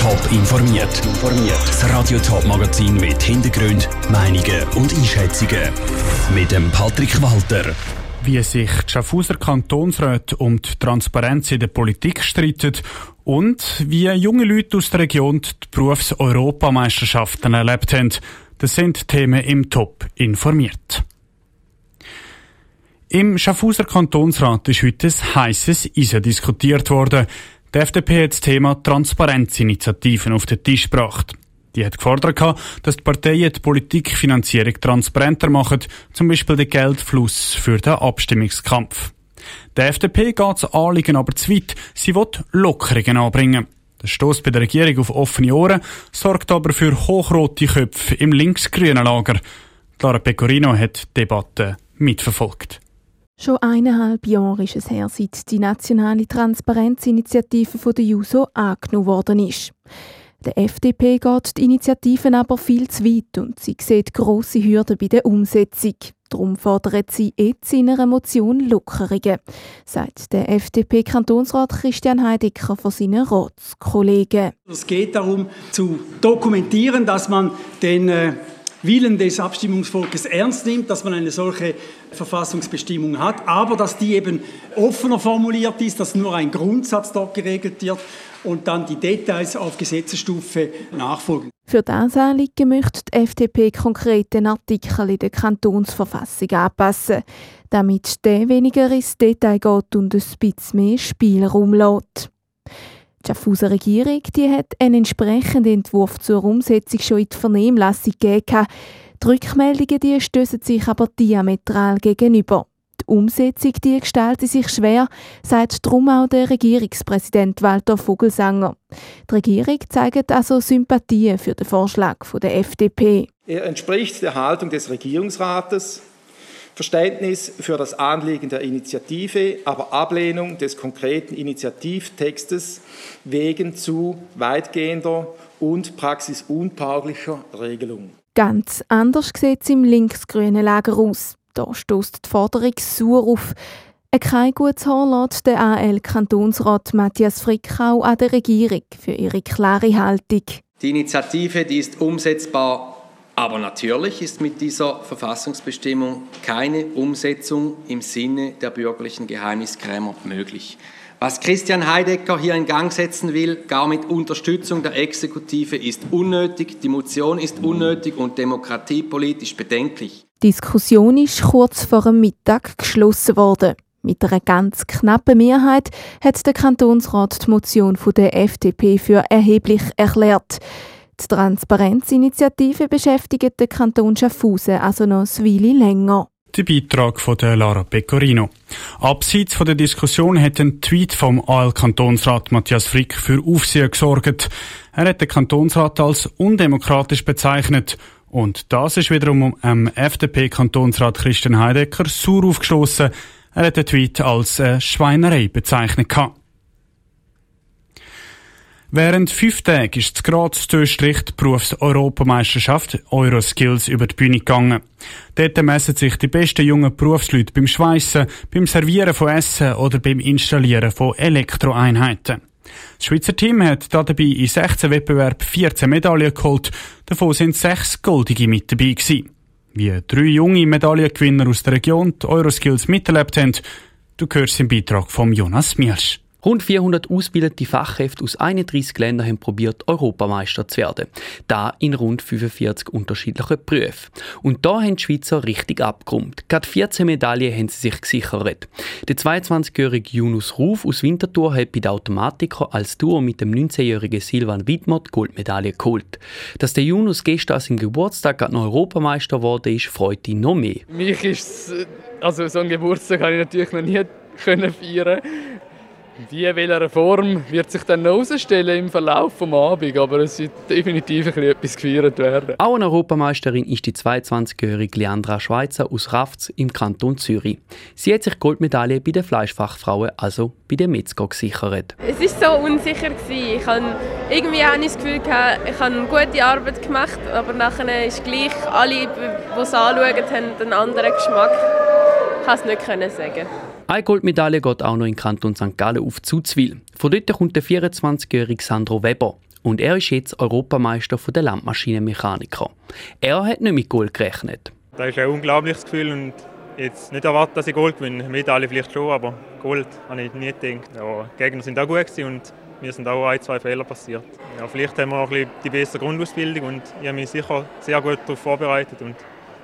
Top informiert. Das Radio Top Magazin mit Hintergrund, Meinungen und Einschätzungen mit dem Patrick Walter. Wie sich die Schaffhauser Kantonsräte um die Transparenz in der Politik streiten und wie junge Leute aus der Region die Berufseuropameisterschaften erlebt haben, das sind Themen im Top informiert. Im Schaffhauser Kantonsrat ist heute ein heisses Eisen diskutiert worden. Die FDP hat das Thema Transparenzinitiativen auf den Tisch gebracht. Die hat gefordert, dass die Parteien die Politikfinanzierung transparenter machen, zum Beispiel den Geldfluss für den Abstimmungskampf. Der FDP geht das Anliegen aber zu weit. Sie will Lockerungen anbringen. Der Stoß bei der Regierung auf offene Ohren sorgt aber für hochrote Köpfe im linksgrünen Lager. Clara Pecorino hat die Debatte mitverfolgt. Schon eineinhalb Jahre ist es her, seit die nationale Transparenzinitiative von der JUSO angenommen worden ist. Der FDP geht die Initiativen aber viel zu weit und sie sieht grosse Hürden bei der Umsetzung. Darum fordert sie jetzt in einer Motion Lockerungen, sagt der FDP-Kantonsrat Christian Heidecker von seinen Ratskollegen. Es geht darum, zu dokumentieren, dass man den äh, Willen des Abstimmungsvolkes ernst nimmt, dass man eine solche Verfassungsbestimmung hat, aber dass die eben offener formuliert ist, dass nur ein Grundsatz dort geregelt wird und dann die Details auf Gesetzesstufe nachfolgen. Für das Anliegen möchte die FDP konkret den Artikel in der Kantonsverfassung anpassen, damit der weniger ins Detail geht und ein bisschen mehr Spielraum lässt. Die Schaffhauser Regierung die hat einen entsprechenden Entwurf zur Umsetzung schon in die Vernehmlassung gegeben. Die Rückmeldungen die stößen sich aber diametral gegenüber. Die Umsetzung die gestaltet sich schwer, sagt darum auch der Regierungspräsident Walter Vogelsanger. Die Regierung zeigt also Sympathie für den Vorschlag der FDP. Er entspricht der Haltung des Regierungsrates, Verständnis für das Anliegen der Initiative, aber Ablehnung des konkreten Initiativtextes wegen zu weitgehender und praxisuntauglicher Regelung. Ganz anders sieht es im linksgrünen Lager aus. Da stößt die Forderung sauer auf. Kein gutes Haar lässt der AL-Kantonsrat Matthias Frickau an der Regierung für ihre klare Haltung. Die Initiative die ist umsetzbar aber natürlich ist mit dieser Verfassungsbestimmung keine Umsetzung im Sinne der bürgerlichen Geheimniskrämer möglich. Was Christian Heidegger hier in Gang setzen will, gar mit Unterstützung der Exekutive, ist unnötig, die Motion ist unnötig und demokratiepolitisch bedenklich. Die Diskussion ist kurz vor dem Mittag geschlossen worden. Mit einer ganz knappen Mehrheit hat der Kantonsrat die Motion von der FDP für erheblich erklärt. Die Transparenzinitiative beschäftigt den Kanton Schaffhausen also noch ein Weile länger. Der Beitrag von der Lara Pecorino. Abseits von der Diskussion hat ein Tweet vom AL-Kantonsrat Matthias Frick für Aufsehen gesorgt. Er hat den Kantonsrat als undemokratisch bezeichnet. Und das ist wiederum am FDP-Kantonsrat Christian Heidecker sauer aufgestoßen. Er hat den Tweet als äh, Schweinerei bezeichnet. Gehabt. Während fünf Tagen ist Graz zu Österreich die Berufseuropameisterschaft Euroskills über die Bühne gegangen. Dort messen sich die besten jungen Berufsleute beim Schweissen, beim Servieren von Essen oder beim Installieren von Elektroeinheiten. Das Schweizer Team hat dabei in 16 Wettbewerben 14 Medaillen geholt, davon sind sechs goldige mit dabei gewesen. Wie drei junge Medaillengewinner aus der Region die Euroskills miterlebt haben, du hörst im Beitrag von Jonas Mielsch. Rund 400 ausgebildete Fachkräfte aus 31 Ländern haben probiert, Europameister zu werden. Da in rund 45 unterschiedlichen Berufen. Und da haben die Schweizer richtig abgerummt. Gerade 14 Medaillen haben sie sich gesichert. Der 22-jährige Yunus Ruf aus Winterthur hat bei der Automatiker als Duo mit dem 19-jährigen Silvan Wittmott Goldmedaille geholt. Dass der Yunus gestern an seinem Geburtstag gerade noch Europameister geworden ist, freut ihn noch mehr. Mich ist also so einen Geburtstag habe ich natürlich noch nie können feiern wie in welcher Form wird sich dann herausstellen im Verlauf des Abends, aber es wird definitiv etwas gefeiert werden. Auch eine Europameisterin ist die 22-jährige Leandra Schweizer aus Rafts im Kanton Zürich. Sie hat sich Goldmedaille bei den Fleischfachfrauen, also bei den Metzger, gesichert. Es war so unsicher. Ich habe irgendwie auch das Gefühl, gehabt, ich habe eine gute Arbeit gemacht, aber nachher ist gleich alle, die es anschauen, haben einen anderen Geschmack. Ich kann es nicht sagen. Eine Goldmedaille geht auch noch in Kanton St. Gallen auf Zuzwil. Von dort kommt der 24-jährige Sandro Weber. und er ist jetzt Europameister der Landmaschinenmechaniker. Er hat nicht mit Gold gerechnet. Das ist ein unglaubliches Gefühl und jetzt nicht erwartet, dass ich Gold gewinne. Medaille vielleicht schon, aber Gold habe ich nie gedacht. Ja, die Gegner sind auch gut und mir sind auch ein, zwei Fehler passiert. Ja, vielleicht haben wir auch ein bisschen die bessere Grundausbildung und ich habe mich sicher sehr gut darauf vorbereitet und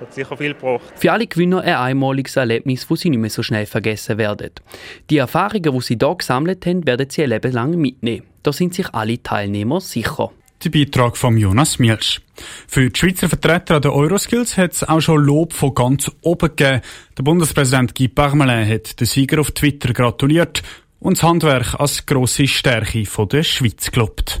hat sicher viel gebracht. Für alle Gewinner ein einmaliges Erlebnis, das sie nicht mehr so schnell vergessen werden. Die Erfahrungen, die sie hier gesammelt haben, werden sie ein Leben lang mitnehmen. Da sind sich alle Teilnehmer sicher. Der Beitrag von Jonas Mielsch. Für die Schweizer Vertreter der Euroskills hat es auch schon Lob von ganz oben gegeben. Der Bundespräsident Guy Parmelin hat den Sieger auf Twitter gratuliert und das Handwerk als grosse Stärke der Schweiz gelobt.